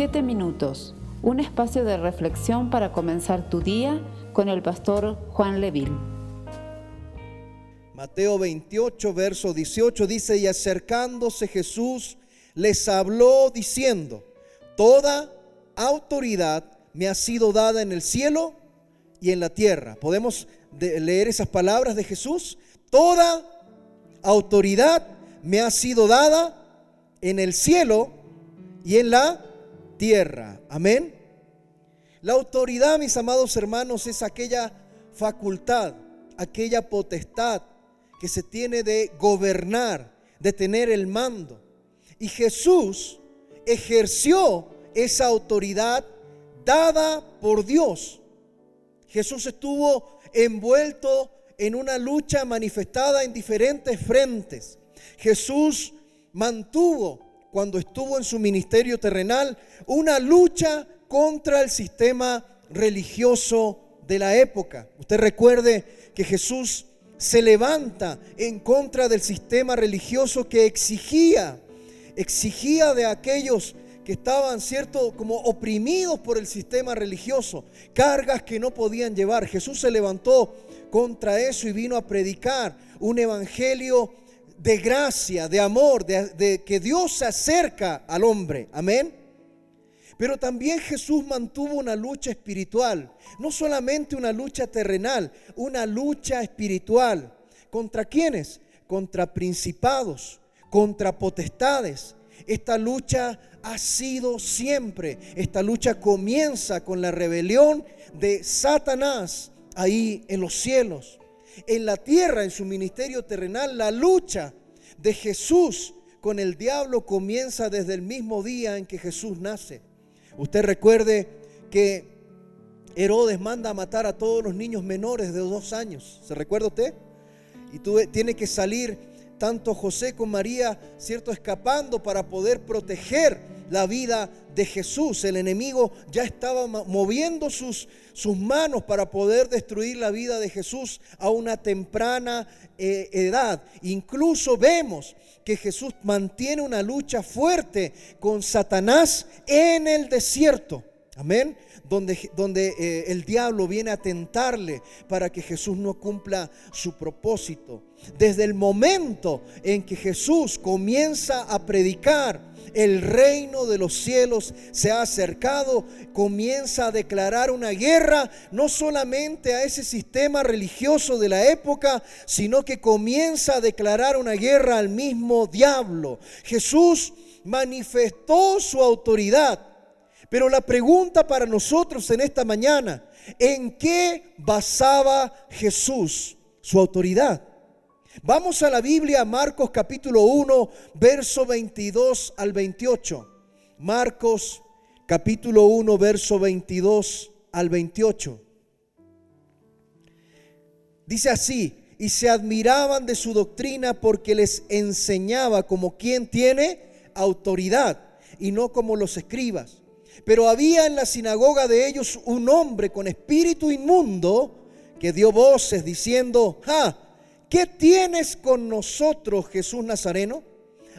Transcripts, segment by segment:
Siete minutos, un espacio de reflexión para comenzar tu día con el pastor Juan Leville. Mateo 28, verso 18 dice, y acercándose Jesús les habló diciendo, toda autoridad me ha sido dada en el cielo y en la tierra. ¿Podemos leer esas palabras de Jesús? Toda autoridad me ha sido dada en el cielo y en la tierra. Amén. La autoridad, mis amados hermanos, es aquella facultad, aquella potestad que se tiene de gobernar, de tener el mando. Y Jesús ejerció esa autoridad dada por Dios. Jesús estuvo envuelto en una lucha manifestada en diferentes frentes. Jesús mantuvo, cuando estuvo en su ministerio terrenal, una lucha contra el sistema religioso de la época. Usted recuerde que Jesús se levanta en contra del sistema religioso que exigía, exigía de aquellos que estaban, cierto, como oprimidos por el sistema religioso, cargas que no podían llevar. Jesús se levantó contra eso y vino a predicar un evangelio de gracia, de amor, de, que Dios se acerca al hombre. Amén. Pero también Jesús mantuvo una lucha espiritual, no solamente una lucha terrenal, una lucha espiritual. ¿Contra quiénes? Contra principados, contra potestades. Esta lucha ha sido siempre. Esta lucha comienza con la rebelión de Satanás ahí en los cielos. En la tierra, en su ministerio terrenal, la lucha de Jesús con el diablo comienza desde el mismo día en que Jesús nace. Usted recuerde que Herodes manda a matar a todos los niños menores de dos años. ¿Se recuerda usted? Y tú, tiene que salir tanto José como María, ¿cierto? Escapando para poder proteger la vida de Jesús. El enemigo ya estaba moviendo sus, manos para poder destruir la vida de Jesús a una temprana eh, edad. Incluso vemos que Jesús mantiene una lucha fuerte con Satanás en el desierto. Amén donde, donde eh, el diablo viene a tentarle para que Jesús no cumpla su propósito. Desde el momento en que Jesús comienza a predicar, el reino de los cielos se ha acercado, comienza a declarar una guerra no solamente a ese sistema religioso de la época, sino que comienza a declarar una guerra al mismo diablo. Jesús manifestó su autoridad pero la pregunta para nosotros en esta mañana, ¿en qué basaba Jesús su autoridad? Vamos a la Biblia, Marcos capítulo 1, verso 22 al 28. Marcos capítulo 1, verso 22 al 28. Dice así, y se admiraban de su doctrina porque les enseñaba como quien tiene autoridad y no como los escribas. Pero había en la sinagoga de ellos un hombre con espíritu inmundo que dio voces diciendo, ¿qué tienes con nosotros, Jesús Nazareno?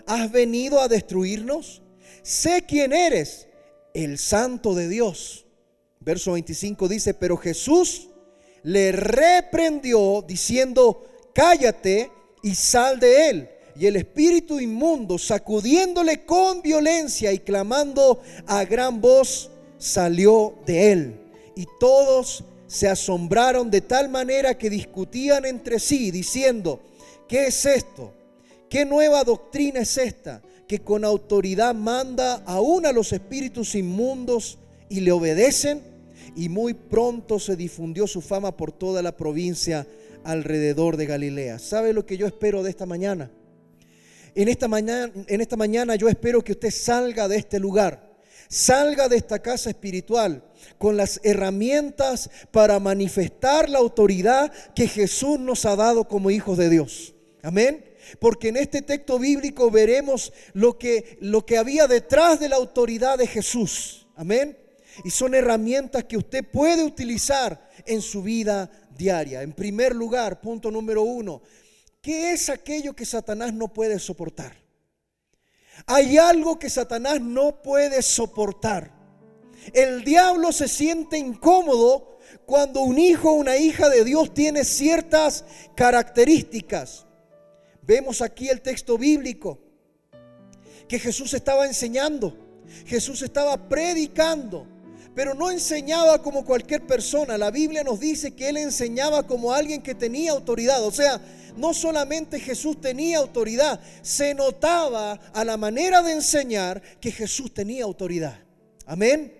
¿Has venido a destruirnos? Sé quién eres, el santo de Dios. Verso 25 dice, pero Jesús le reprendió diciendo, cállate y sal de él. Y el espíritu inmundo, sacudiéndole con violencia y clamando a gran voz, salió de él. Y todos se asombraron de tal manera que discutían entre sí, diciendo, ¿qué es esto? ¿Qué nueva doctrina es esta? Que con autoridad manda aún a los espíritus inmundos y le obedecen. Y muy pronto se difundió su fama por toda la provincia alrededor de Galilea. ¿Sabe lo que yo espero de esta mañana? En esta, mañana, en esta mañana yo espero que usted salga de este lugar, salga de esta casa espiritual con las herramientas para manifestar la autoridad que Jesús nos ha dado como hijos de Dios. Amén. Porque en este texto bíblico veremos lo que, lo que había detrás de la autoridad de Jesús. Amén. Y son herramientas que usted puede utilizar en su vida diaria. En primer lugar, punto número uno, ¿Qué es aquello que Satanás no puede soportar? Hay algo que Satanás no puede soportar. El diablo se siente incómodo cuando un hijo o una hija de Dios tiene ciertas características. Vemos aquí el texto bíblico que Jesús estaba enseñando, Jesús estaba predicando, pero no enseñaba como cualquier persona. La Biblia nos dice que él enseñaba como alguien que tenía autoridad. O sea, no solamente Jesús tenía autoridad, se notaba a la manera de enseñar que Jesús tenía autoridad. Amén.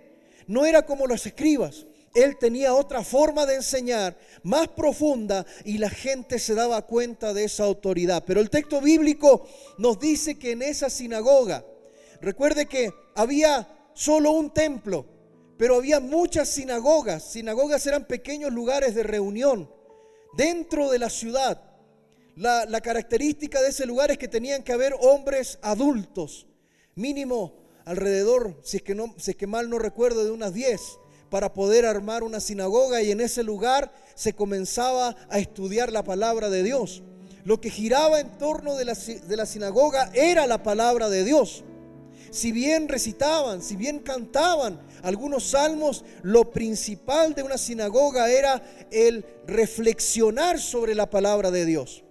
No era como los escribas. Él tenía otra forma de enseñar, más profunda, y la gente se daba cuenta de esa autoridad. Pero el texto bíblico nos dice que en esa sinagoga, recuerde que había solo un templo, pero había muchas sinagogas. Sinagogas eran pequeños lugares de reunión dentro de la ciudad. La, característica de ese lugar es que tenían que haber hombres adultos, mínimo alrededor, si es que, no, si es que mal no recuerdo, de unas 10, para poder armar una sinagoga y en ese lugar se comenzaba a estudiar la palabra de Dios. Lo que giraba en torno de la, de la sinagoga era la palabra de Dios. Si bien recitaban, si bien cantaban algunos salmos, lo principal de una sinagoga era el reflexionar sobre la palabra de Dios.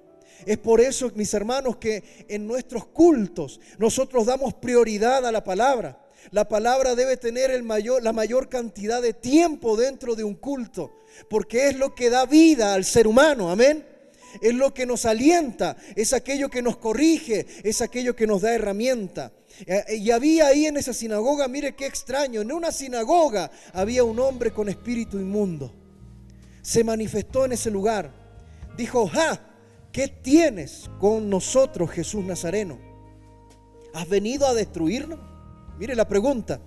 Es por eso, mis hermanos, que en nuestros cultos nosotros damos prioridad a la palabra. La palabra debe tener el mayor, la mayor cantidad de tiempo dentro de un culto, porque es lo que da vida al ser humano, amén. Es lo que nos alienta, es aquello que nos corrige, es aquello que nos da herramienta. Eh, y había ahí en esa sinagoga, mire qué extraño, en una sinagoga había un hombre con espíritu inmundo. Se manifestó en ese lugar. Dijo, ¡ja! ¿Qué tienes con nosotros, Jesús Nazareno? ¿Has venido a destruirnos? Mire la pregunta.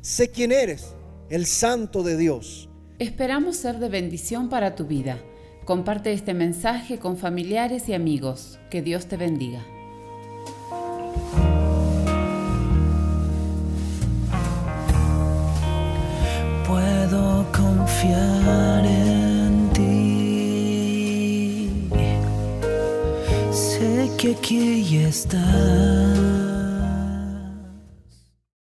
Sé quién eres, el santo de Dios. Esperamos ser de bendición para tu vida. Comparte este mensaje con familiares y amigos. Que Dios te bendiga. Puedo confiar en ti. Sé que aquí estás